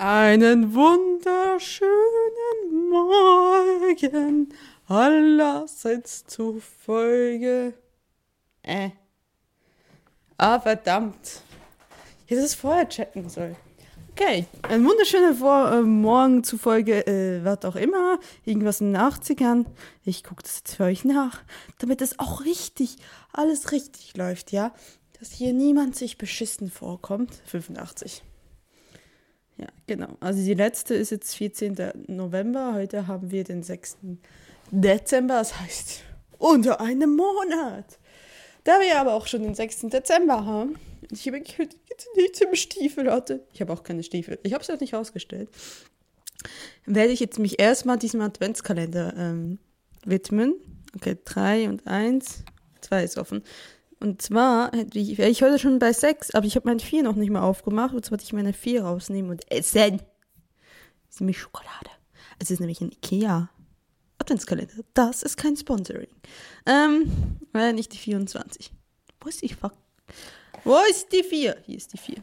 Einen wunderschönen Morgen allerseits zufolge. Äh. Ah, verdammt. Ich hätte es vorher checken sollen. Okay, ein wunderschöner Vor äh, Morgen zufolge, äh, was auch immer, irgendwas in den 80ern. Ich gucke das jetzt für euch nach, damit es auch richtig, alles richtig läuft, ja? Dass hier niemand sich beschissen vorkommt. 85. Ja, genau. Also die letzte ist jetzt 14. November. Heute haben wir den 6. Dezember. Das heißt, unter einem Monat. Da wir aber auch schon den 6. Dezember haben, ich habe nichts im Stiefel hatte. Ich habe auch keine Stiefel. Ich habe es ja nicht rausgestellt. Werde ich jetzt mich erstmal diesem Adventskalender ähm, widmen. Okay, 3 und 1. 2 ist offen. Und zwar wäre ich heute schon bei 6, aber ich habe mein 4 noch nicht mal aufgemacht. Und zwar wollte ich meine 4 rausnehmen und essen. Das ist nämlich Schokolade. Es ist nämlich ein Ikea Adventskalender. Das ist kein Sponsoring. Ähm, äh, nicht die 24. Wo ist die Fuck? Wo ist die 4? Hier ist die 4.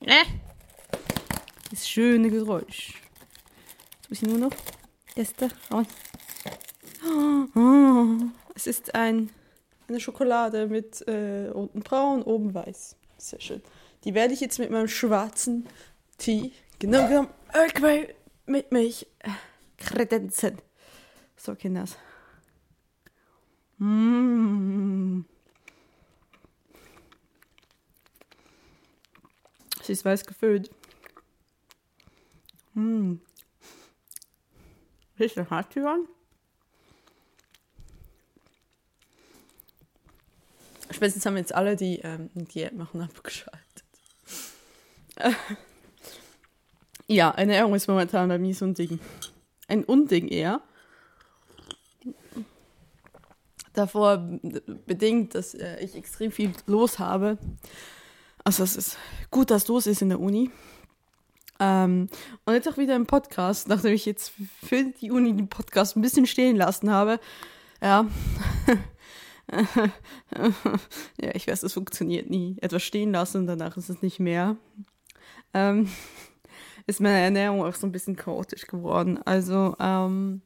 Äh. Das schöne Geräusch. Jetzt muss ich nur noch Gäste raus. Es ist ein, eine Schokolade mit äh, unten braun, oben weiß. Sehr schön. Die werde ich jetzt mit meinem schwarzen Tee genau genommen mit mich äh, kredenzen. So, Kinders. Mmh. Sie ist weiß gefüllt. Mmh. Bisschen hart hören. Spätestens haben jetzt alle, die ähm, Diät machen, abgeschaltet. ja, Ernährung ist momentan bei mir so ein Ding. Ein Unding eher. Davor bedingt, dass äh, ich extrem viel los habe. Also es ist gut, dass los ist in der Uni. Ähm, und jetzt auch wieder im Podcast, nachdem ich jetzt für die Uni den Podcast ein bisschen stehen lassen habe. Ja. ja, ich weiß, es funktioniert nie. Etwas stehen lassen und danach ist es nicht mehr. Ähm, ist meine Ernährung auch so ein bisschen chaotisch geworden. Also, ähm,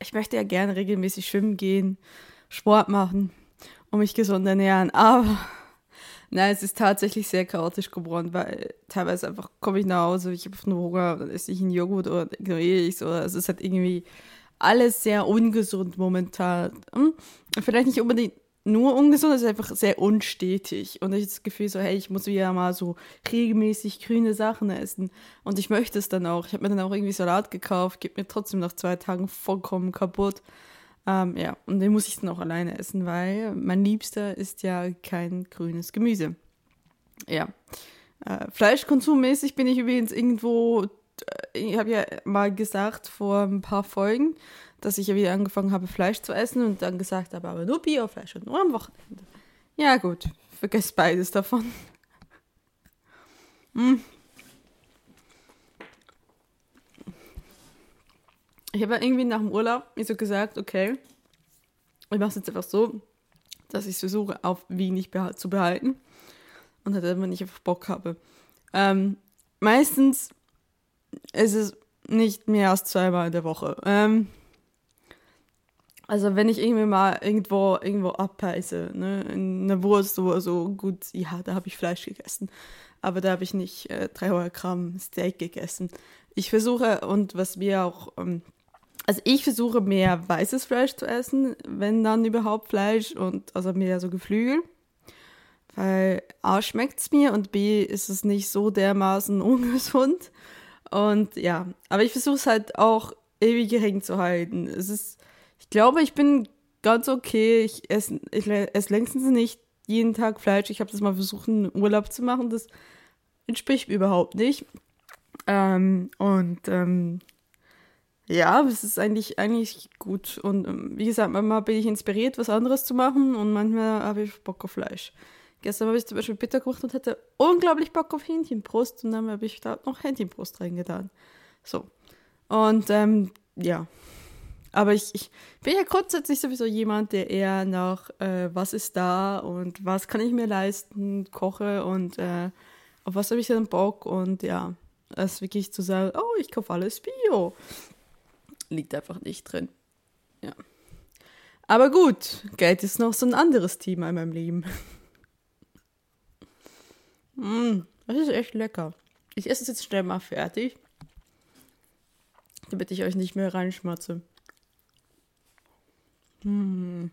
ich möchte ja gerne regelmäßig schwimmen gehen, Sport machen und mich gesund ernähren, aber nein, es ist tatsächlich sehr chaotisch geworden, weil teilweise einfach komme ich nach Hause, ich habe nur Hunger, dann esse ich einen Joghurt oder ignoriere ich es oder es ist halt irgendwie alles sehr ungesund momentan. Hm? Vielleicht nicht unbedingt nur ungesund, es ist einfach sehr unstetig. Und ich habe das Gefühl so, hey, ich muss wieder mal so regelmäßig grüne Sachen essen. Und ich möchte es dann auch. Ich habe mir dann auch irgendwie Salat gekauft, geht mir trotzdem nach zwei Tagen vollkommen kaputt. Ähm, ja, und den muss ich dann auch alleine essen, weil mein Liebster ist ja kein grünes Gemüse. Ja. Äh, Fleischkonsummäßig bin ich übrigens irgendwo ich habe ja mal gesagt vor ein paar Folgen, dass ich ja wieder angefangen habe, Fleisch zu essen und dann gesagt habe, aber nur Biofleisch und nur am Wochenende. Ja, gut, vergesst beides davon. hm. Ich habe ja irgendwie nach dem Urlaub mir so gesagt, okay, ich mache es jetzt einfach so, dass ich versuche, auf wenig zu behalten und halt immer nicht einfach Bock habe. Ähm, meistens es ist nicht mehr als zweimal in der Woche. Ähm, also wenn ich irgendwie mal irgendwo irgendwo abpeise, ne, in einer Wurst oder so, gut, ja, da habe ich Fleisch gegessen. Aber da habe ich nicht äh, 300 Gramm Steak gegessen. Ich versuche, und was wir auch, ähm, also ich versuche mehr weißes Fleisch zu essen, wenn dann überhaupt Fleisch und also mehr so Geflügel. Weil A schmeckt es mir und B ist es nicht so dermaßen ungesund. Und ja, aber ich versuche es halt auch ewig gering zu halten. Es ist, ich glaube, ich bin ganz okay. Ich esse, ich esse längstens nicht jeden Tag Fleisch. Ich habe das mal versucht, einen Urlaub zu machen. Das entspricht mir überhaupt nicht. Ähm, und ähm, ja, es ist eigentlich, eigentlich gut. Und ähm, wie gesagt, manchmal bin ich inspiriert, was anderes zu machen und manchmal habe ich Bock auf Fleisch. Gestern habe ich zum Beispiel Bitter gemacht und hatte unglaublich Bock auf Hähnchenbrust und dann habe ich da noch Hähnchenbrust reingetan. So. Und ähm, ja. Aber ich, ich bin ja grundsätzlich sowieso jemand, der eher nach, äh, was ist da und was kann ich mir leisten, koche und äh, auf was habe ich denn Bock und ja, es wirklich zu sagen, oh, ich kaufe alles Bio, liegt einfach nicht drin. Ja. Aber gut, Geld ist noch so ein anderes Thema in meinem Leben. Mm, das ist echt lecker. Ich esse es jetzt schnell mal fertig, damit ich euch nicht mehr reinschmatze. Mm.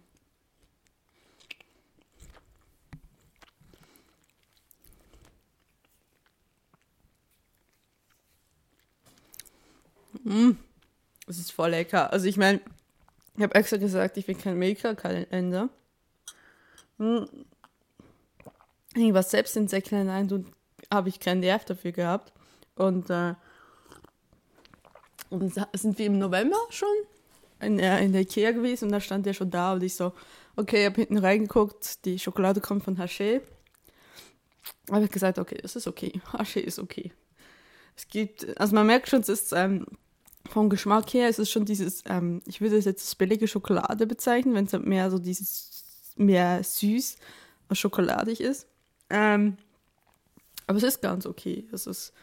Mm. Es ist voll lecker. Also ich meine, ich habe extra gesagt, ich bin kein Maker-Kalender. Hm. Irgendwas selbst in Säckchen hinein habe ich keinen Nerv dafür gehabt. Und, äh, und sind wir im November schon in, äh, in der Ikea gewesen und da stand der schon da und ich so, okay, ich habe hinten reingeguckt, die Schokolade kommt von Haché. Habe ich gesagt, okay, es ist okay. Haché ist okay. Es gibt, also man merkt schon, es ist ähm, vom Geschmack her ist es schon dieses, ähm, ich würde es jetzt als billige Schokolade bezeichnen, wenn es halt mehr so dieses, mehr süß als schokoladig ist. Ähm, aber es ist ganz okay. Es ist,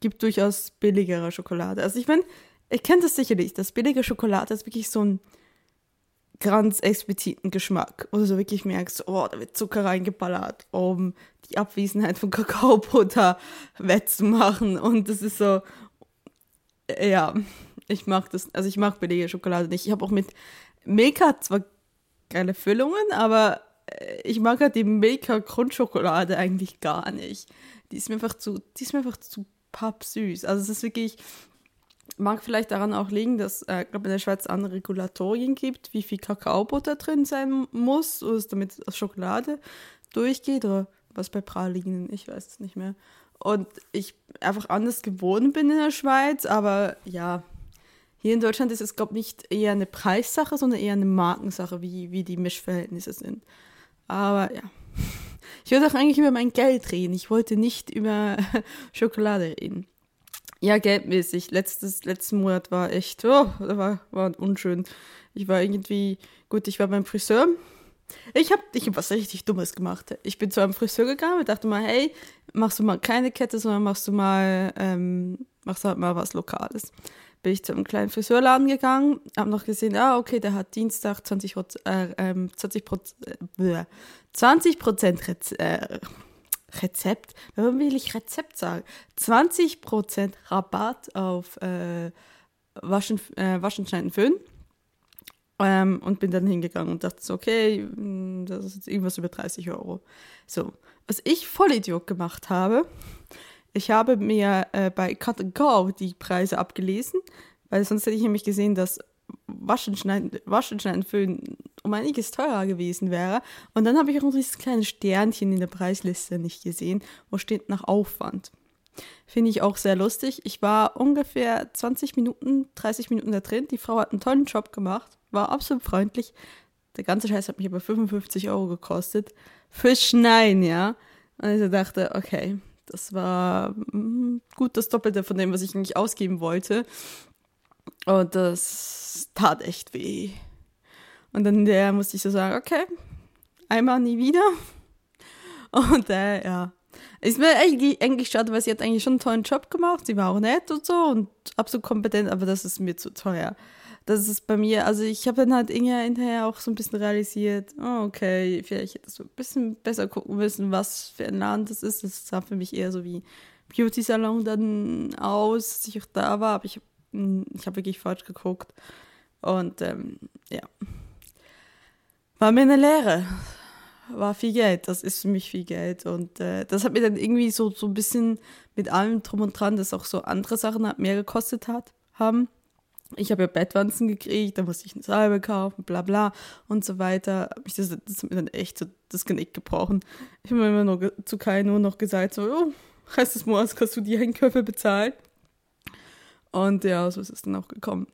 gibt durchaus billigere Schokolade. Also ich meine, ich kenne das sicherlich, dass billige Schokolade ist wirklich so ein ganz expliziten Geschmack, wo du so wirklich merkst, oh, da wird Zucker reingeballert, um die Abwesenheit von Kakaobutter wettzumachen. Und das ist so, ja, ich mag das, also ich mag billige Schokolade nicht. Ich habe auch mit Milka zwar geile Füllungen, aber äh, ich mag halt die Milka Grundschokolade eigentlich gar nicht. Die ist mir einfach zu, die ist mir einfach zu pappsüß. Also es ist wirklich, mag vielleicht daran auch liegen, dass äh, glaube in der Schweiz andere Regulatorien gibt, wie viel Kakaobutter drin sein muss, oder damit Schokolade durchgeht oder was bei Pralinen, ich weiß es nicht mehr und ich einfach anders gewohnt bin in der Schweiz. Aber ja, hier in Deutschland ist es, glaube ich, nicht eher eine Preissache, sondern eher eine Markensache, wie, wie die Mischverhältnisse sind. Aber ja. Ich wollte auch eigentlich über mein Geld reden. Ich wollte nicht über Schokolade reden. Ja, geldmäßig. Letztes, letzten Monat war echt, oh, war, war unschön. Ich war irgendwie, gut, ich war beim Friseur ich habe ich hab was richtig Dummes gemacht. Ich bin zu einem Friseur gegangen und dachte mal, hey, machst du mal keine Kette, sondern machst du mal, ähm, machst halt mal was Lokales. Bin ich zu einem kleinen Friseurladen gegangen, habe noch gesehen, ah, okay, der hat Dienstag 20 äh, ähm, 20 äh, 20 Prozent äh, Rezept, warum will ich Rezept sagen? 20 Prozent Rabatt auf äh, Waschen, äh, Waschen, Schneiden, Föhn. Ähm, und bin dann hingegangen und dachte okay, hm, das ist jetzt irgendwas über 30 Euro. So, was ich Vollidiot gemacht habe, ich habe mir äh, bei Cut Go die Preise abgelesen, weil sonst hätte ich nämlich gesehen, dass Waschenschneiden, Waschenschneiden Föhn um einiges teurer gewesen wäre. Und dann habe ich auch noch dieses kleine Sternchen in der Preisliste nicht gesehen, wo steht nach Aufwand. Finde ich auch sehr lustig. Ich war ungefähr 20 Minuten, 30 Minuten da drin. Die Frau hat einen tollen Job gemacht war absolut freundlich. Der ganze Scheiß hat mich aber 55 Euro gekostet. Für Schneien, ja. Und ich dachte, okay, das war mm, gut das Doppelte von dem, was ich eigentlich ausgeben wollte. Und das tat echt weh. Und dann der musste ich so sagen, okay, einmal nie wieder. Und äh, ja. Ist mir eigentlich, eigentlich schade, weil sie hat eigentlich schon einen tollen Job gemacht. Sie war auch nett und so und absolut kompetent, aber das ist mir zu teuer das ist bei mir, also ich habe dann halt Inge hinterher auch so ein bisschen realisiert, oh, okay, vielleicht hätte ich so ein bisschen besser gucken müssen, was für ein Land das ist. Das sah für mich eher so wie Beauty-Salon dann aus, dass ich auch da war, aber ich, hm, ich habe wirklich falsch geguckt. Und ähm, ja, war mir eine Lehre. War viel Geld, das ist für mich viel Geld. Und äh, das hat mir dann irgendwie so, so ein bisschen mit allem drum und dran, dass auch so andere Sachen mehr gekostet hat, haben ich habe ja Bettwanzen gekriegt, da musste ich eine Salbe kaufen, bla bla und so weiter. Ich das, das hat mir dann echt so das Genick gebrochen. Ich habe immer nur zu Kai nur noch gesagt, so, oh, Rest des Monats kannst du die Einkäufe bezahlen. Und ja, so ist es dann auch gekommen.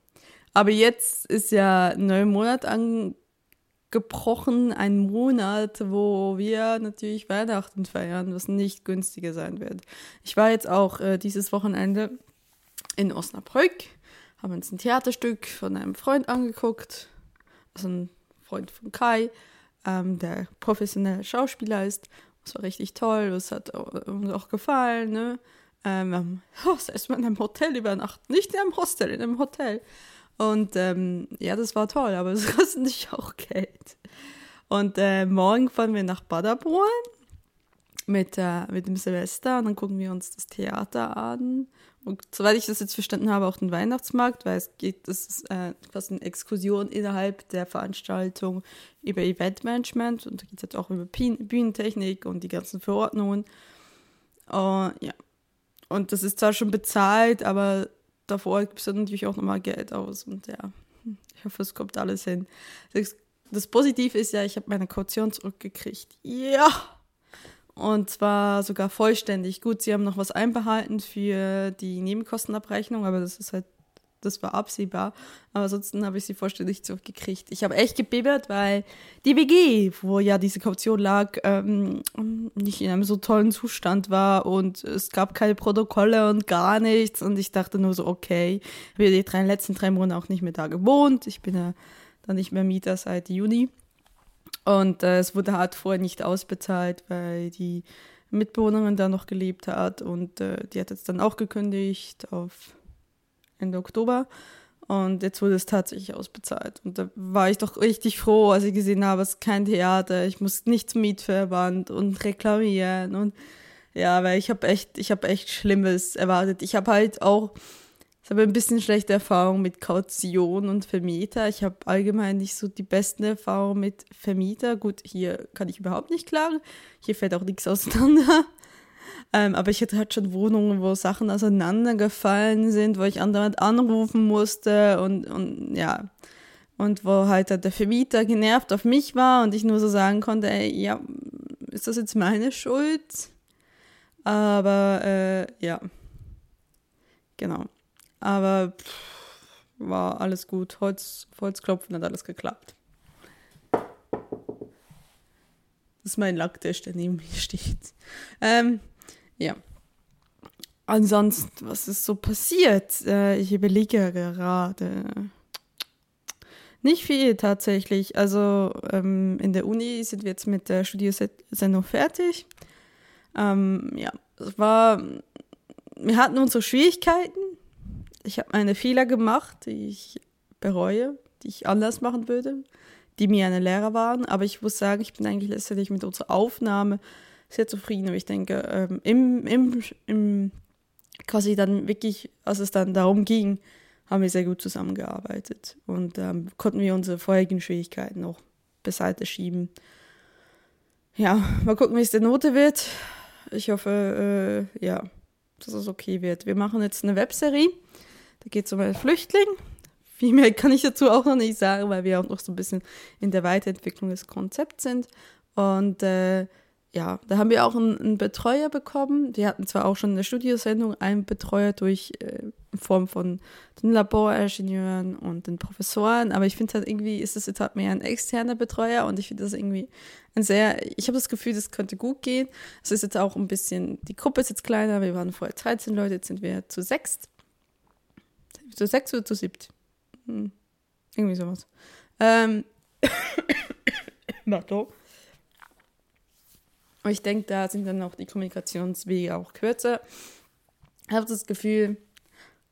Aber jetzt ist ja ein neuer Monat angebrochen, ein Monat, wo wir natürlich Weihnachten feiern, was nicht günstiger sein wird. Ich war jetzt auch äh, dieses Wochenende in Osnabrück haben uns ein Theaterstück von einem Freund angeguckt, also ein Freund von Kai, ähm, der professioneller Schauspieler ist. Es war richtig toll, es hat uns auch gefallen. Ne? Ähm, oh, selbst mal in einem Hotel übernachtet, nicht in einem Hostel, in einem Hotel. Und ähm, ja, das war toll, aber es kostet nicht auch Geld. Und äh, morgen fahren wir nach Paderborn mit, äh, mit dem Silvester und dann gucken wir uns das Theater an. Und soweit ich das jetzt verstanden habe, auch den Weihnachtsmarkt, weil es geht, das ist äh, quasi eine Exkursion innerhalb der Veranstaltung über Eventmanagement und da geht es halt auch über Bühnentechnik und die ganzen Verordnungen. Uh, ja. Und das ist zwar schon bezahlt, aber davor gibt es natürlich auch nochmal Geld aus. Und ja, ich hoffe, es kommt alles hin. Das, das Positive ist ja, ich habe meine Kaution zurückgekriegt. Ja! Und zwar sogar vollständig. Gut, sie haben noch was einbehalten für die Nebenkostenabrechnung, aber das ist halt, das war absehbar. Aber ansonsten habe ich sie vollständig zurückgekriegt. Ich habe echt gebibbert, weil die WG, wo ja diese Kaution lag, ähm, nicht in einem so tollen Zustand war und es gab keine Protokolle und gar nichts. Und ich dachte nur so, okay, ich habe die drei, letzten drei Monate auch nicht mehr da gewohnt. Ich bin ja dann nicht mehr Mieter seit Juni. Und äh, es wurde halt vorher nicht ausbezahlt, weil die Mitbewohnerin da noch gelebt hat und äh, die hat jetzt dann auch gekündigt auf Ende Oktober. Und jetzt wurde es tatsächlich ausbezahlt. Und da war ich doch richtig froh, als ich gesehen habe, es ist kein Theater, ich muss nicht zum Mietverband und reklamieren. Und ja, weil ich habe echt, ich habe echt Schlimmes erwartet. Ich habe halt auch ich habe ein bisschen schlechte Erfahrung mit Kaution und Vermieter. Ich habe allgemein nicht so die besten Erfahrungen mit Vermieter. Gut, hier kann ich überhaupt nicht klagen. Hier fällt auch nichts auseinander. Ähm, aber ich hatte halt schon Wohnungen, wo Sachen auseinandergefallen sind, wo ich andauernd anrufen musste und, und ja. Und wo halt der Vermieter genervt auf mich war und ich nur so sagen konnte, ey, ja, ist das jetzt meine Schuld? Aber äh, ja, genau. Aber pff, war alles gut. Holz, Holzklopfen hat alles geklappt. Das ist mein Lacktest, der neben mir steht. Ähm, ja. Ansonsten, was ist so passiert? Äh, ich überlege gerade. Nicht viel tatsächlich. Also ähm, in der Uni sind wir jetzt mit der Studiosendung fertig. Ähm, ja, es war. Wir hatten unsere Schwierigkeiten ich habe meine Fehler gemacht, die ich bereue, die ich anders machen würde, die mir eine Lehrer waren. Aber ich muss sagen, ich bin eigentlich letztendlich mit unserer Aufnahme sehr zufrieden. Aber ich denke, ähm, im, im, im, quasi dann wirklich, als es dann darum ging, haben wir sehr gut zusammengearbeitet und ähm, konnten wir unsere vorherigen Schwierigkeiten noch beiseite schieben. Ja, mal gucken, wie es der Note wird. Ich hoffe, äh, ja, dass es okay wird. Wir machen jetzt eine Webserie da geht es um einen Flüchtling. Viel mehr kann ich dazu auch noch nicht sagen, weil wir auch noch so ein bisschen in der Weiterentwicklung des Konzepts sind. Und äh, ja, da haben wir auch einen, einen, Betreuer bekommen. Wir hatten zwar auch schon in der Studiosendung einen Betreuer durch äh, in Form von den Laboringenieuren und den Professoren, aber ich finde halt irgendwie ist das jetzt halt mehr ein externer Betreuer und ich finde das irgendwie ein sehr, ich habe das Gefühl, das könnte gut gehen. Es ist jetzt auch ein bisschen, die Gruppe ist jetzt kleiner, wir waren vorher 13 Leute, jetzt sind wir zu sechst zu sechs oder zu siebt? Hm. Irgendwie sowas. Ähm. Und ich denke, da sind dann auch die Kommunikationswege auch kürzer. Ich habe das Gefühl,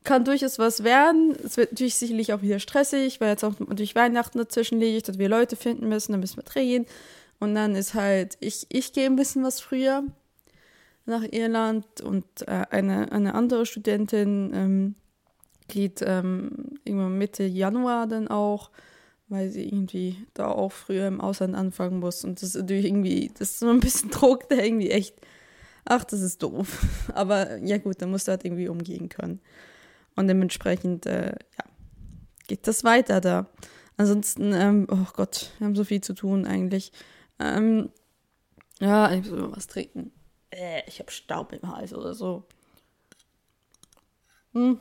kann durchaus was werden. Es wird natürlich sicherlich auch wieder stressig, weil jetzt auch durch Weihnachten dazwischen liegt, dass wir Leute finden müssen, dann müssen wir drehen. Und dann ist halt, ich, ich gehe ein bisschen was früher nach Irland und äh, eine, eine andere Studentin ähm, geht ähm, irgendwann Mitte Januar dann auch, weil sie irgendwie da auch früher im Ausland anfangen muss. Und das ist natürlich irgendwie, das ist so ein bisschen Druck, der irgendwie echt, ach, das ist doof. Aber ja gut, dann musst du halt irgendwie umgehen können. Und dementsprechend, äh, ja, geht das weiter da. Ansonsten, ähm, oh Gott, wir haben so viel zu tun eigentlich. Ähm, ja, ich muss mal was trinken. Äh, ich habe Staub im Hals oder so. Hm.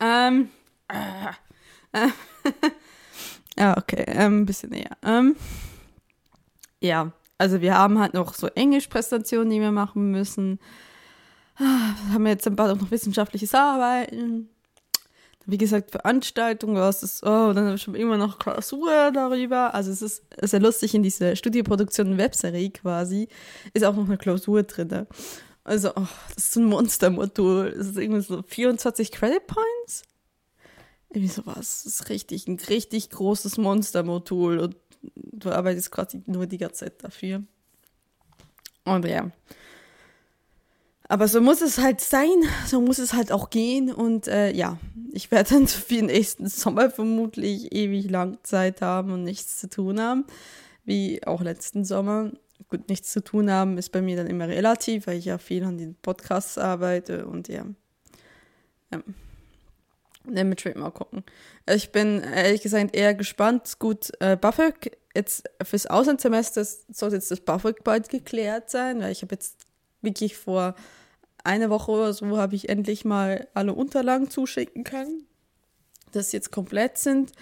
Ähm. Äh, äh, ja, okay. Ähm, ein bisschen näher. Ähm, ja, also wir haben halt noch so Englischpräsentationen, die wir machen müssen. ah, haben wir jetzt ein paar noch wissenschaftliches Arbeiten. Wie gesagt, Veranstaltung, was ist, oh, dann habe ich immer noch Klausur darüber. Also es ist sehr lustig in dieser Studioproduktion Webserie quasi, ist auch noch eine Klausur drin. Also, oh, das ist so ein Monstermodul. Das ist irgendwie so 24 Credit Points. Irgendwie sowas. Das ist richtig, ein richtig großes Monstermodul und du arbeitest quasi nur die ganze Zeit dafür. Und ja. Aber so muss es halt sein, so muss es halt auch gehen. Und äh, ja, ich werde dann für den nächsten Sommer vermutlich ewig lang Zeit haben und nichts zu tun haben. Wie auch letzten Sommer. Gut, nichts zu tun haben ist bei mir dann immer relativ, weil ich ja viel an den Podcasts arbeite und ja. ja. Damit mal gucken. Ich bin ehrlich gesagt eher gespannt. Gut, äh, BAföG, jetzt fürs Auslandssemester soll jetzt das BAföG bald geklärt sein, weil ich habe jetzt wirklich vor einer Woche oder so habe ich endlich mal alle Unterlagen zuschicken können, dass sie jetzt komplett sind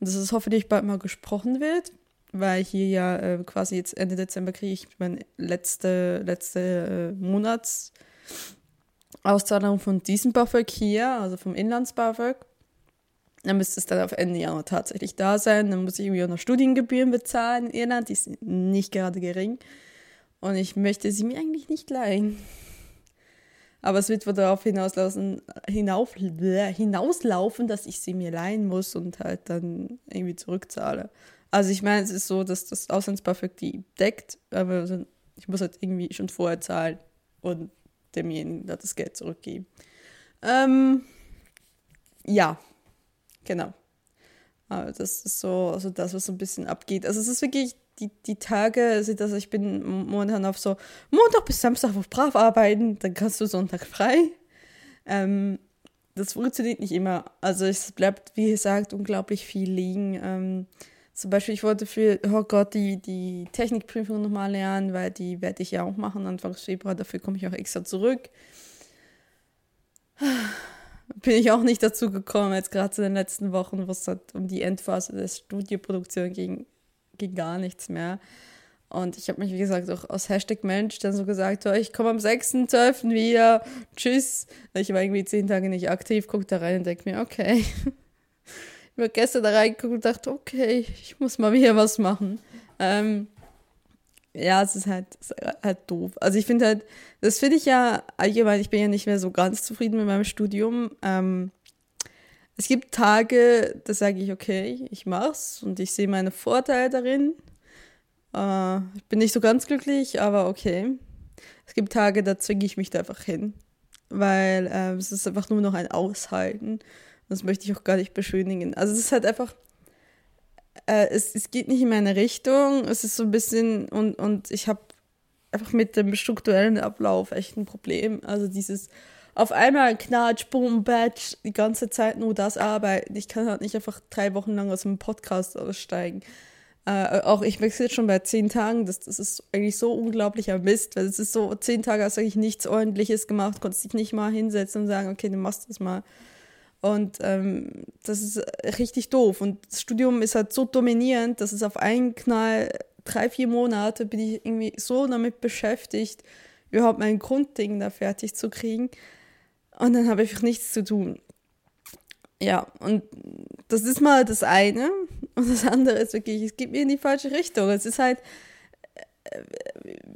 und dass es hoffentlich bald mal gesprochen wird, weil hier ja äh, quasi jetzt Ende Dezember kriege ich meine letzte, letzte äh, Monats Auszahlung von diesem BAföG hier, also vom Inlands-BAföG. Dann müsste es dann auf Ende Januar tatsächlich da sein. Dann muss ich irgendwie auch noch Studiengebühren bezahlen in Irland. Die sind nicht gerade gering. Und ich möchte sie mir eigentlich nicht leihen. Aber es wird wohl darauf hinauslaufen, hinauf, hinauslaufen, dass ich sie mir leihen muss und halt dann irgendwie zurückzahle. Also ich meine, es ist so, dass das Auslandsbuffet die deckt, aber ich muss halt irgendwie schon vorher zahlen und demjenigen das Geld zurückgeben. Ähm, ja, genau. Aber das ist so also das, was so ein bisschen abgeht. Also es ist wirklich die, die Tage, also ich bin momentan auf so Montag bis Samstag auf brav arbeiten, dann kannst du Sonntag frei. Ähm, das funktioniert nicht immer. Also es bleibt, wie gesagt, unglaublich viel liegen. Ähm, zum Beispiel, ich wollte für, oh Gott, die, die Technikprüfung nochmal lernen, weil die werde ich ja auch machen Anfang Februar. Dafür komme ich auch extra zurück. Bin ich auch nicht dazu gekommen, jetzt gerade in den letzten Wochen, wo es halt um die Endphase der Studioproduktion ging ging gar nichts mehr. Und ich habe mich, wie gesagt, auch aus Hashtag Mensch dann so gesagt, oh, ich komme am 6.12. wieder, tschüss. Ich war irgendwie zehn Tage nicht aktiv, gucke da rein und denke mir, okay. Habe gestern da reingeguckt und dachte, okay, ich muss mal wieder was machen. Ähm, ja, es ist halt, es ist halt doof. Also ich finde halt, das finde ich ja allgemein, ich bin ja nicht mehr so ganz zufrieden mit meinem Studium. Ähm, es gibt Tage, da sage ich, okay, ich mach's und ich sehe meine Vorteile darin. Äh, ich bin nicht so ganz glücklich, aber okay. Es gibt Tage, da zwinge ich mich da einfach hin, weil äh, es ist einfach nur noch ein Aushalten. Das möchte ich auch gar nicht beschönigen. Also es ist halt einfach, äh, es, es geht nicht in meine Richtung. Es ist so ein bisschen und, und ich habe einfach mit dem strukturellen Ablauf echt ein Problem. Also dieses auf einmal knatsch, boom, batch, die ganze Zeit nur das arbeiten. Ich kann halt nicht einfach drei Wochen lang aus dem Podcast aussteigen. Äh, auch ich wechsle jetzt schon bei zehn Tagen. Das, das ist eigentlich so unglaublicher Mist, weil es ist so, zehn Tage hast du eigentlich nichts Ordentliches gemacht, konntest dich nicht mal hinsetzen und sagen, okay, du machst das mal. Und ähm, das ist richtig doof. Und das Studium ist halt so dominierend, dass es auf einen Knall, drei, vier Monate bin ich irgendwie so damit beschäftigt, überhaupt mein Grundding da fertig zu kriegen. Und dann habe ich nichts zu tun. Ja, und das ist mal das eine. Und das andere ist wirklich, es geht mir in die falsche Richtung. Es ist halt, äh,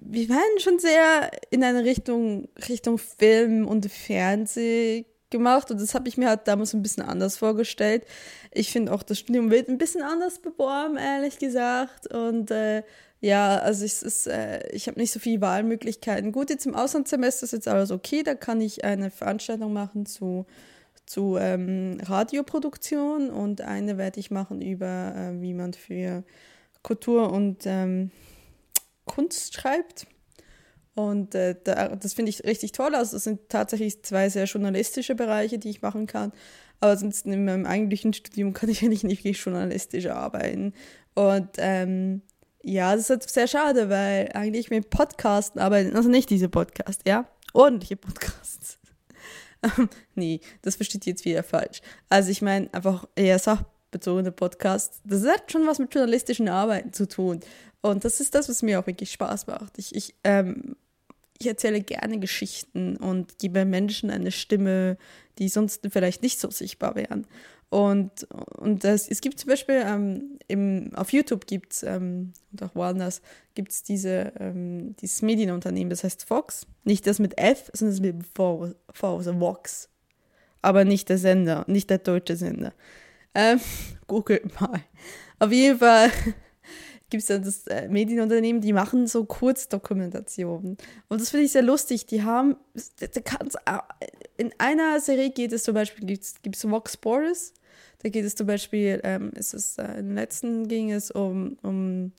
wir werden schon sehr in eine Richtung, Richtung Film und Fernsehen gemacht und das habe ich mir halt damals ein bisschen anders vorgestellt. Ich finde auch, das Studium wird ein bisschen anders beworben, ehrlich gesagt. Und äh, ja, also es ist, äh, ich habe nicht so viele Wahlmöglichkeiten. Gut, jetzt im Auslandssemester ist jetzt alles okay, da kann ich eine Veranstaltung machen zu, zu ähm, Radioproduktion und eine werde ich machen über, äh, wie man für Kultur und ähm, Kunst schreibt. Und äh, da, das finde ich richtig toll. Also es sind tatsächlich zwei sehr journalistische Bereiche, die ich machen kann. Aber sonst in meinem eigentlichen Studium kann ich eigentlich nicht wirklich journalistisch arbeiten. Und ähm, ja, das ist sehr schade, weil eigentlich mit Podcasten arbeiten, also nicht diese Podcast, ja, ordentliche Podcasts. nee, das versteht jetzt wieder falsch. Also ich meine einfach eher sachbezogene Podcasts. Das hat schon was mit journalistischen Arbeiten zu tun. Und das ist das, was mir auch wirklich Spaß macht. Ich, ich ähm, ich erzähle gerne Geschichten und gebe Menschen eine Stimme, die sonst vielleicht nicht so sichtbar wären. Und, und das, es gibt zum Beispiel ähm, im, auf YouTube gibt es ähm, und auch woanders gibt es diese, ähm, dieses Medienunternehmen, das heißt Fox. Nicht das mit F, sondern das mit V, v also Vox. Aber nicht der Sender, nicht der deutsche Sender. Ähm, googelt mal. Auf jeden Fall gibt es ja das äh, Medienunternehmen, die machen so Kurzdokumentationen. Und das finde ich sehr lustig. Die haben, in einer Serie geht es zum Beispiel, gibt es Vox Boris. Da geht es zum Beispiel, ähm, ist es, äh, im letzten ging es um, um,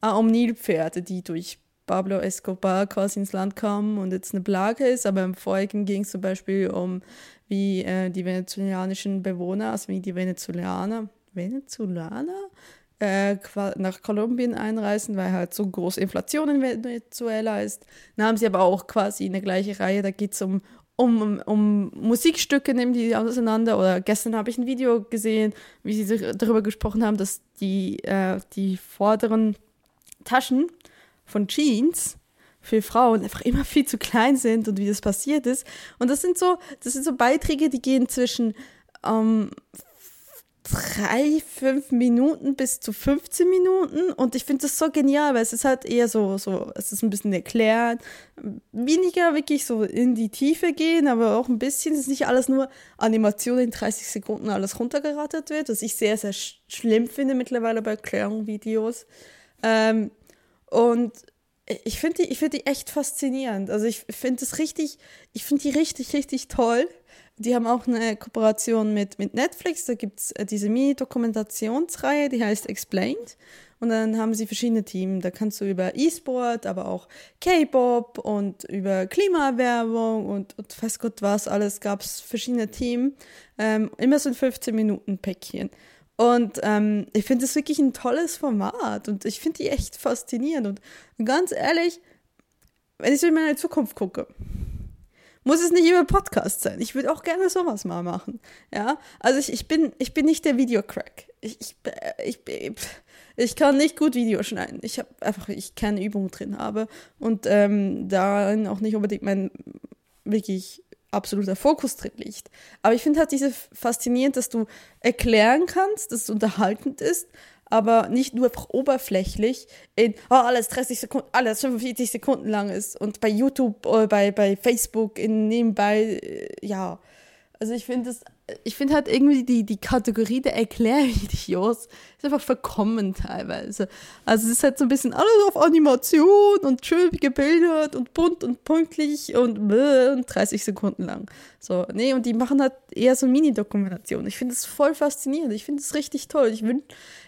ah, um Nilpferde, die durch Pablo Escobar quasi ins Land kamen und jetzt eine Plage ist, aber im vorigen ging es zum Beispiel um, wie äh, die venezolanischen Bewohner, also wie die Venezolaner, Venezolaner äh, nach Kolumbien einreisen, weil halt so große Inflation in Venezuela ist. Dann haben sie aber auch quasi eine gleiche Reihe, da geht es um, um, um Musikstücke, nehmen die auseinander. Oder gestern habe ich ein Video gesehen, wie sie darüber gesprochen haben, dass die, äh, die vorderen Taschen von Jeans für Frauen einfach immer viel zu klein sind und wie das passiert ist. Und das sind so, das sind so Beiträge, die gehen zwischen ähm, drei, fünf Minuten bis zu 15 Minuten und ich finde das so genial, weil es ist halt eher so, so, es ist ein bisschen erklärt, weniger wirklich so in die Tiefe gehen, aber auch ein bisschen, es ist nicht alles nur Animation in 30 Sekunden alles runtergerattert wird, was ich sehr, sehr schlimm finde mittlerweile bei Erklärungsvideos. Ähm, und ich finde die, ich finde die echt faszinierend. Also ich finde es richtig, ich finde die richtig, richtig toll die haben auch eine Kooperation mit, mit Netflix. Da gibt es äh, diese Mini-Dokumentationsreihe, die heißt Explained. Und dann haben sie verschiedene Themen. Da kannst du über E-Sport, aber auch K-Pop und über Klimaerwärmung und, und weiß Gott was alles gab es verschiedene Themen. Ähm, immer so ein 15-Minuten-Päckchen. Und ähm, ich finde das wirklich ein tolles Format und ich finde die echt faszinierend. Und ganz ehrlich, wenn ich so in meine Zukunft gucke, muss es nicht immer Podcast sein. Ich würde auch gerne sowas mal machen. Ja, also ich, ich, bin, ich bin nicht der Videocrack. Ich, ich, ich, ich kann nicht gut Video schneiden. Ich habe einfach, ich keine Übung drin habe und ähm, darin auch nicht unbedingt mein wirklich absoluter Fokus drin liegt. Aber ich finde halt diese faszinierend, dass du erklären kannst, dass es unterhaltend ist, aber nicht nur einfach oberflächlich in oh, alles 30 Sekunden, alles 45 Sekunden lang ist und bei YouTube oder bei, bei Facebook in nebenbei, äh, ja. Also ich finde das ich finde halt irgendwie die, die Kategorie der Erklärvideos ist einfach verkommen teilweise. Also es ist halt so ein bisschen alles auf Animation und schön gebildet und bunt und pünktlich und, und 30 Sekunden lang. So, nee, und die machen halt eher so Mini-Dokumentationen. Ich finde es voll faszinierend. Ich finde es richtig toll. Ich, wün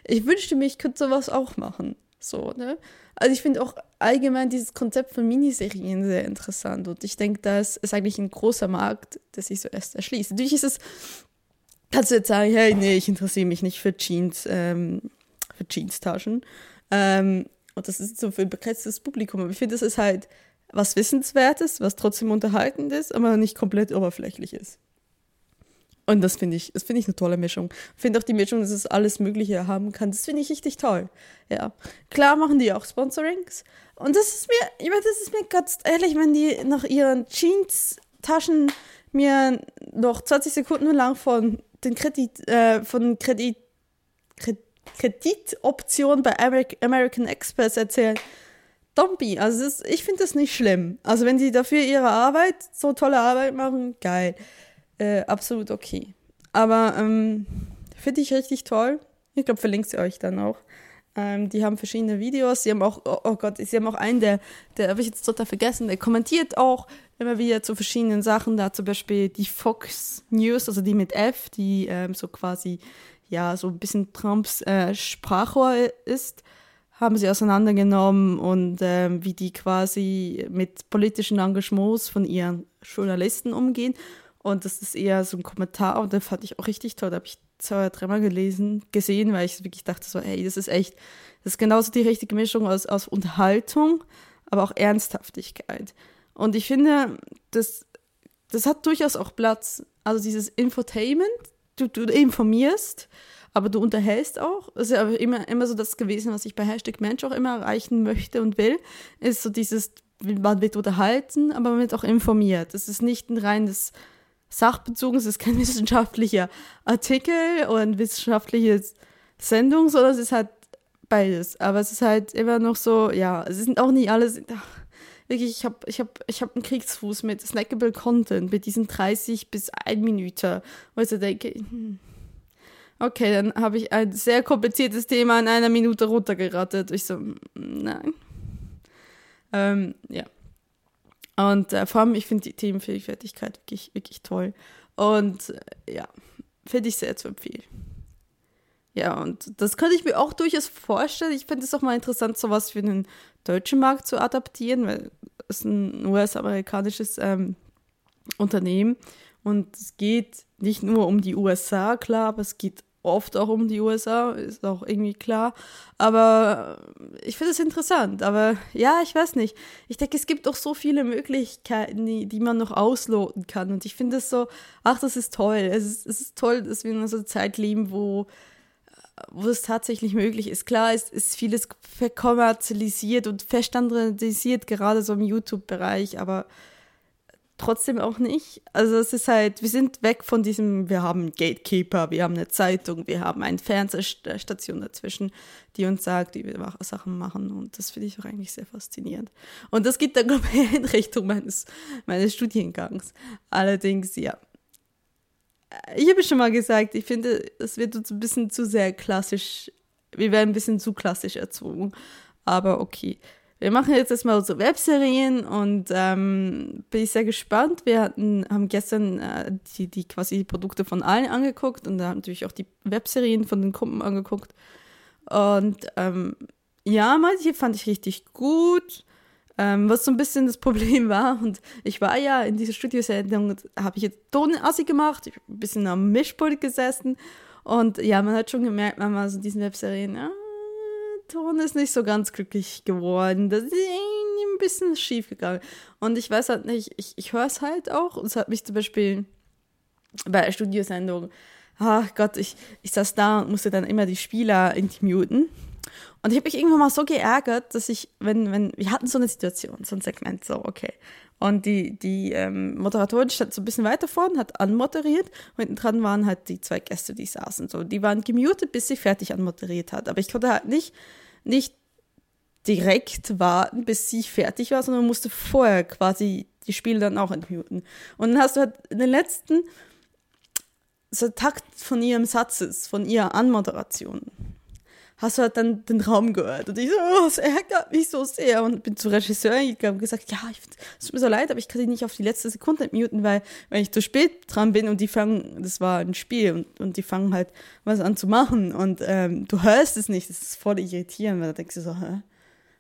ich wünschte mir, ich könnte sowas auch machen. So, ne? Also ich finde auch allgemein dieses Konzept von Miniserien sehr interessant und ich denke, das ist eigentlich ein großer Markt, der sich so erst erschließt. Natürlich ist es, kannst du jetzt sagen, hey, nee, ich interessiere mich nicht für Jeans, ähm, für Jeans-Taschen. Ähm, und das ist so für ein begrenztes Publikum. Aber ich finde, das ist halt was Wissenswertes, was trotzdem unterhaltend ist, aber nicht komplett oberflächlich ist. Und das finde ich, das finde ich eine tolle Mischung. Finde auch die Mischung, dass es alles Mögliche haben kann. Das finde ich richtig toll. Ja. Klar machen die auch Sponsorings. Und das ist mir, ich meine, das ist mir ganz ehrlich, wenn die nach ihren Jeans-Taschen mir noch 20 Sekunden lang von den Kredit, äh, von Kredit, Kreditoptionen bei American Express erzählen. Dompi, also das, ich finde das nicht schlimm. Also wenn die dafür ihre Arbeit, so tolle Arbeit machen, geil äh, absolut okay. Aber ähm, finde ich richtig toll. Ich glaube, verlinkt sie euch dann auch. Ähm, die haben verschiedene Videos. Sie haben auch, oh, oh Gott, sie haben auch einen, der, der habe ich jetzt total vergessen, der kommentiert auch immer wieder zu verschiedenen Sachen. Da zum Beispiel die Fox News, also die mit F, die ähm, so quasi, ja, so ein bisschen Trumps äh, Sprachrohr ist, haben sie auseinandergenommen und ähm, wie die quasi mit politischen Engagements von ihren Journalisten umgehen. Und das ist eher so ein Kommentar und den fand ich auch richtig toll. Da habe ich zwei oder dreimal gelesen, gesehen, weil ich wirklich dachte so, hey, das ist echt, das ist genauso die richtige Mischung aus, aus Unterhaltung, aber auch Ernsthaftigkeit. Und ich finde, das, das hat durchaus auch Platz. Also dieses Infotainment, du, du informierst, aber du unterhältst auch. Das ist ja immer, immer so das gewesen, was ich bei Hashtag Mensch auch immer erreichen möchte und will, ist so dieses man wird unterhalten, aber man wird auch informiert. Es ist nicht ein reines sachbezogen, es ist kein wissenschaftlicher Artikel oder eine wissenschaftliche Sendung, sondern es ist halt beides. Aber es ist halt immer noch so, ja, es sind auch nicht alles. Ach, wirklich, ich habe ich hab, ich hab einen Kriegsfuß mit snackable Content, mit diesen 30 bis 1 Minute, wo ich so denke, hm, okay, dann habe ich ein sehr kompliziertes Thema in einer Minute runtergerattet. Ich so, hm, nein. Ähm, ja. Und äh, vor allem, ich finde die Themenvielfältigkeit wirklich, wirklich toll. Und äh, ja, finde ich sehr zu empfehlen. Ja, und das könnte ich mir auch durchaus vorstellen. Ich finde es auch mal interessant, sowas für den deutschen Markt zu adaptieren, weil es ein US-amerikanisches ähm, Unternehmen und es geht nicht nur um die USA, klar, aber es geht oft auch um die USA, ist auch irgendwie klar. Aber ich finde es interessant. Aber ja, ich weiß nicht. Ich denke, es gibt auch so viele Möglichkeiten, die, die man noch ausloten kann. Und ich finde es so, ach, das ist toll. Es ist, es ist toll, dass wir in so einer Zeit leben, wo wo es tatsächlich möglich ist. Klar, es ist vieles verkommerzialisiert und verstandardisiert, gerade so im YouTube-Bereich, aber trotzdem auch nicht. Also es ist halt, wir sind weg von diesem, wir haben Gatekeeper, wir haben eine Zeitung, wir haben eine Fernsehstation dazwischen, die uns sagt, wie wir Sachen machen. Und das finde ich auch eigentlich sehr faszinierend. Und das geht dann, glaube ich, in Richtung meines, meines Studiengangs. Allerdings, ja, ich habe schon mal gesagt, ich finde, es wird uns ein bisschen zu sehr klassisch, wir werden ein bisschen zu klassisch erzogen. Aber okay. Wir machen jetzt erstmal so Webserien und ähm, bin ich sehr gespannt. Wir hatten, haben gestern äh, die, die quasi die Produkte von allen angeguckt und da haben natürlich auch die Webserien von den Kunden angeguckt. Und ähm, ja, manche fand ich richtig gut. Ähm, was so ein bisschen das Problem war, und ich war ja in dieser Studiosendung, habe ich jetzt Tonassi gemacht, ich ein bisschen am Mischpult gesessen und ja, man hat schon gemerkt, man war so in diesen Webserien, ah, Ton ist nicht so ganz glücklich geworden, das ist ein bisschen schief gegangen. Und ich weiß halt nicht, ich, ich höre es halt auch, und es hat mich zum Beispiel bei der Studiosendung, ach Gott, ich, ich saß da und musste dann immer die Spieler intimuten. Und ich habe mich irgendwann mal so geärgert, dass ich, wenn, wenn, wir hatten so eine Situation, so ein Segment, so, okay. Und die, die ähm, Moderatorin stand so ein bisschen weiter vorne, hat anmoderiert und hinten dran waren halt die zwei Gäste, die saßen so. Die waren gemutet, bis sie fertig anmoderiert hat. Aber ich konnte halt nicht, nicht direkt warten, bis sie fertig war, sondern musste vorher quasi die Spiele dann auch entmuten. Und dann hast du halt in den letzten so Takt von ihrem Satzes, von ihrer Anmoderation, hast du halt dann den Raum gehört. Und ich so, oh, es ärgert mich so sehr. Und bin zur Regisseurin gegangen und gesagt, ja, ich, es tut mir so leid, aber ich kann dich nicht auf die letzte Sekunde muten, weil wenn ich zu spät dran bin und die fangen, das war ein Spiel und, und die fangen halt was an zu machen und ähm, du hörst es nicht, das ist voll irritierend, weil da denkst du so, hä,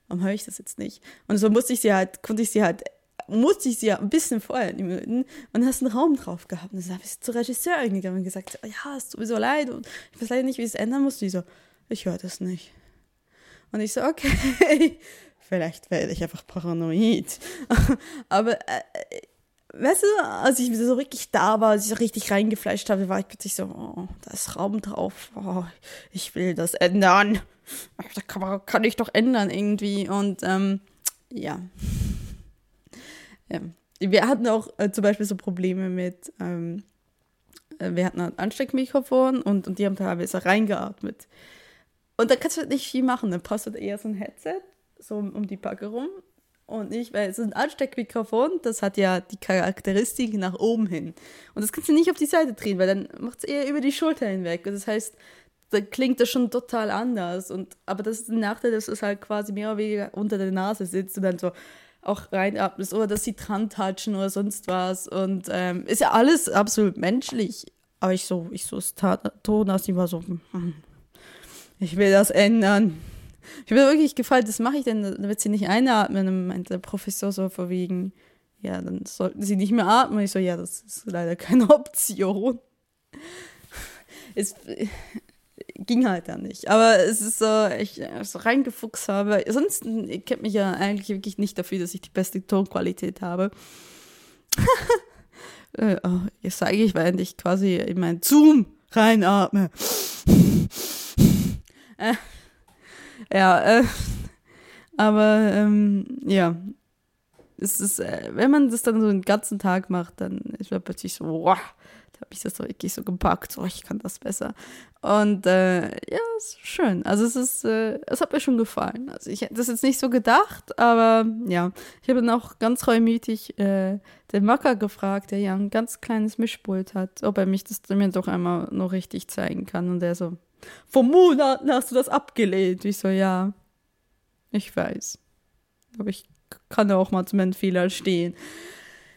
warum höre ich das jetzt nicht? Und so musste ich sie halt, konnte ich sie halt musste ich sie ja ein bisschen vorher muten und hast einen Raum drauf gehabt. Und dann habe ich zur Regisseurin gegangen und gesagt, ja, es tut mir so leid und ich weiß leider nicht, wie es ändern muss. Die so, ich höre das nicht. Und ich so, okay, vielleicht werde ich einfach paranoid. Aber, äh, weißt du, als ich so richtig da war, als ich so richtig reingefleischt habe, war ich plötzlich so, oh, da ist Raum drauf, oh, ich will das ändern. Da kann, kann ich doch ändern irgendwie. Und ähm, ja. ja. Wir hatten auch äh, zum Beispiel so Probleme mit, ähm, äh, wir hatten ein Ansteckmikrofon und, und die haben teilweise reingeatmet. Und da kannst du halt nicht viel machen. Dann passt halt eher so ein Headset, so um die Backe rum. Und nicht, weil so ein Ansteckmikrofon, das hat ja die Charakteristik nach oben hin. Und das kannst du nicht auf die Seite drehen, weil dann macht es eher über die Schulter hinweg. Und das heißt, da klingt das schon total anders. Und, aber das ist ein Nachteil, dass es halt quasi mehr oder weniger unter der Nase sitzt und dann so auch reinatmest oder dass sie dran touchen oder sonst was. Und ähm, ist ja alles absolut menschlich. Aber ich so, ich so, Ton, dass die war so, hm, ich will das ändern. Ich mir wirklich gefallen, das mache ich denn, wird sie nicht einatmen. Und meinte der Professor so vorwiegend, ja, dann sollten sie nicht mehr atmen. Ich so, ja, das ist leider keine Option. Es ging halt dann nicht. Aber es ist so, ich so reingefuchst habe. Sonst, ihr kennt mich ja eigentlich wirklich nicht dafür, dass ich die beste Tonqualität habe. äh, oh, jetzt zeige ich, während ich quasi in meinen Zoom reinatme. Äh, ja, äh, aber ähm, ja. das ist, äh, wenn man das dann so den ganzen Tag macht, dann ist man plötzlich so, wow, da habe ich das so wirklich so gepackt, so, ich kann das besser. Und äh, ja, ist schön. Also es ist, äh, es hat mir schon gefallen. Also ich hätte das jetzt nicht so gedacht, aber ja, ich habe dann auch ganz reumütig äh, den Macker gefragt, der ja ein ganz kleines Mischpult hat, ob er mich das mir doch einmal noch richtig zeigen kann. Und der so, vor Monaten hast du das abgelehnt. Ich so, ja, ich weiß. Aber ich kann ja auch mal zu meinen Fehlern stehen.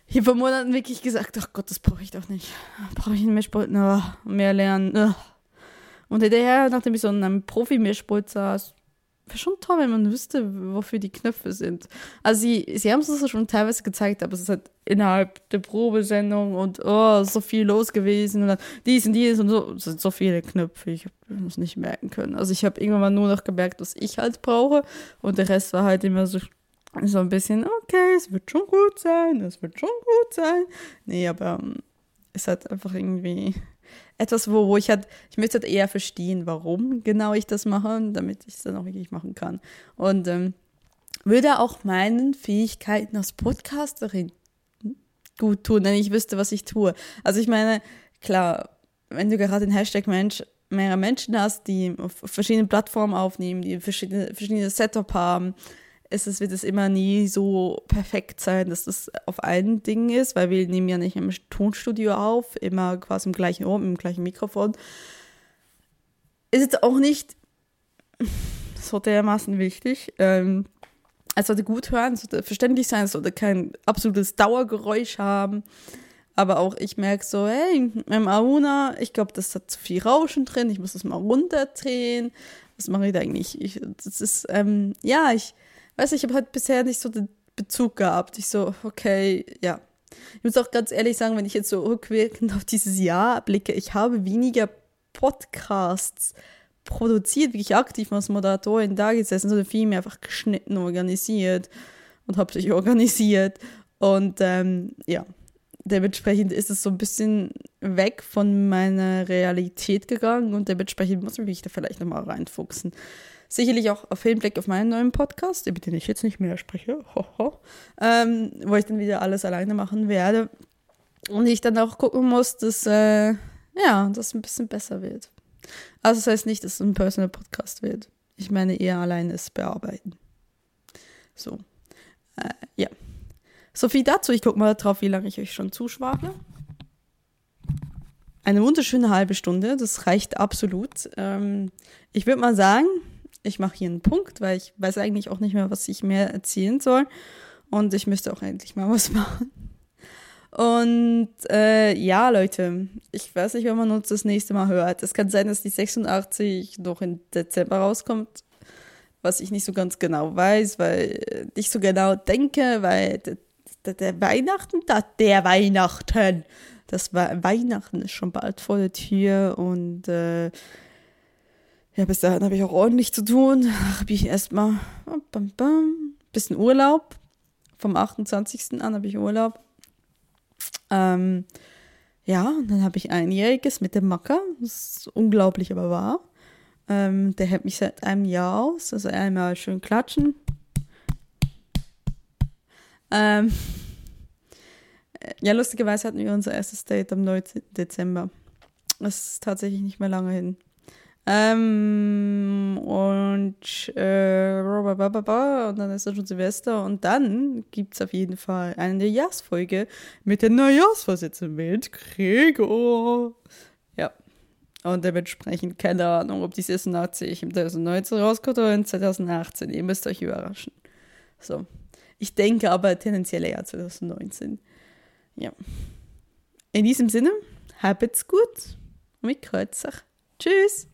Ich habe vor Monaten wirklich gesagt, ach Gott, das brauche ich doch nicht. Brauche ich einen Mischpult? No, mehr lernen. Und hinterher, nachdem ich so in einem Profi-Mischpult saß, wäre schon toll, wenn man wüsste, wofür die Knöpfe sind. Also sie, sie haben es schon teilweise gezeigt, aber es ist halt innerhalb der Probesendung und oh, so viel los gewesen und dann dies und dies und so. Es sind so viele Knöpfe, ich habe es nicht merken können. Also ich habe irgendwann nur noch gemerkt, was ich halt brauche und der Rest war halt immer so, so ein bisschen, okay, es wird schon gut sein, es wird schon gut sein. Nee, aber ähm, es hat einfach irgendwie etwas, wo, wo ich halt, ich möchte halt eher verstehen, warum genau ich das mache, damit ich es dann auch wirklich machen kann. Und ähm, würde auch meinen Fähigkeiten als Podcasterin gut tun, wenn ich wüsste, was ich tue. Also ich meine, klar, wenn du gerade den Hashtag Mensch mehrere Menschen hast, die auf verschiedenen Plattformen aufnehmen, die verschiedene, verschiedene Setup haben, ist es, wird es immer nie so perfekt sein, dass das auf allen Dingen ist, weil wir nehmen ja nicht im Tonstudio auf, immer quasi im gleichen Ohr, im gleichen Mikrofon. Ist jetzt auch nicht so dermaßen wichtig. Ähm, es sollte gut hören, es sollte verständlich sein, es sollte kein absolutes Dauergeräusch haben. Aber auch ich merke so, hey, im Auna, ich glaube, das hat zu viel Rauschen drin, ich muss das mal runterdrehen. Was mache ich da eigentlich? Ich, das ist, ähm, ja, ich, weiß ich habe halt bisher nicht so den Bezug gehabt. Ich so, okay, ja. Ich muss auch ganz ehrlich sagen, wenn ich jetzt so rückwirkend auf dieses Jahr blicke, ich habe weniger Podcasts produziert, wirklich aktiv als Moderatorin da gesessen, sondern viel mehr einfach geschnitten, organisiert und habe sich organisiert. Und ähm, ja, dementsprechend ist es so ein bisschen weg von meiner Realität gegangen und dementsprechend muss ich mich da vielleicht nochmal reinfuchsen. Sicherlich auch auf Hinblick auf meinen neuen Podcast, über den ich jetzt nicht mehr spreche, ähm, wo ich dann wieder alles alleine machen werde. Und ich dann auch gucken muss, dass äh, ja, das ein bisschen besser wird. Also das heißt nicht, dass es ein Personal Podcast wird. Ich meine eher alleine es bearbeiten. So. Äh, ja. So viel dazu. Ich gucke mal drauf, wie lange ich euch schon zuschwafle. Eine wunderschöne halbe Stunde, das reicht absolut. Ähm, ich würde mal sagen, ich mache hier einen Punkt, weil ich weiß eigentlich auch nicht mehr, was ich mehr erzählen soll. Und ich müsste auch endlich mal was machen. Und äh, ja, Leute, ich weiß nicht, wenn man uns das nächste Mal hört. Es kann sein, dass die 86 noch im Dezember rauskommt, was ich nicht so ganz genau weiß, weil ich so genau denke, weil der, Weihnachten, der Weihnachten, das Weihnachten ist schon bald vor der Tür und äh, ja, bis dahin habe ich auch ordentlich zu tun. Habe ich erstmal bam, bisschen Urlaub. Vom 28. an habe ich Urlaub. Ähm, ja, und dann habe ich einjähriges mit dem Macker. Das ist unglaublich, aber wahr. Ähm, der hält mich seit einem Jahr aus. Also einmal schön klatschen. Ähm, ja, lustigerweise hatten wir unser erstes Date am 19. Dezember. Das ist tatsächlich nicht mehr lange hin. Ähm, und, äh, und dann ist es schon Silvester und dann gibt es auf jeden Fall eine Neujahrsfolge mit der Neujahrsvorsitzenden mit Gregor. Ja. Und dementsprechend keine Ahnung, ob die 86 im 2019 rauskommt oder in 2018. Ihr müsst euch überraschen. So. Ich denke aber tendenziell eher 2019. Ja. In diesem Sinne, habt's gut. Mit Kreuzer. Tschüss.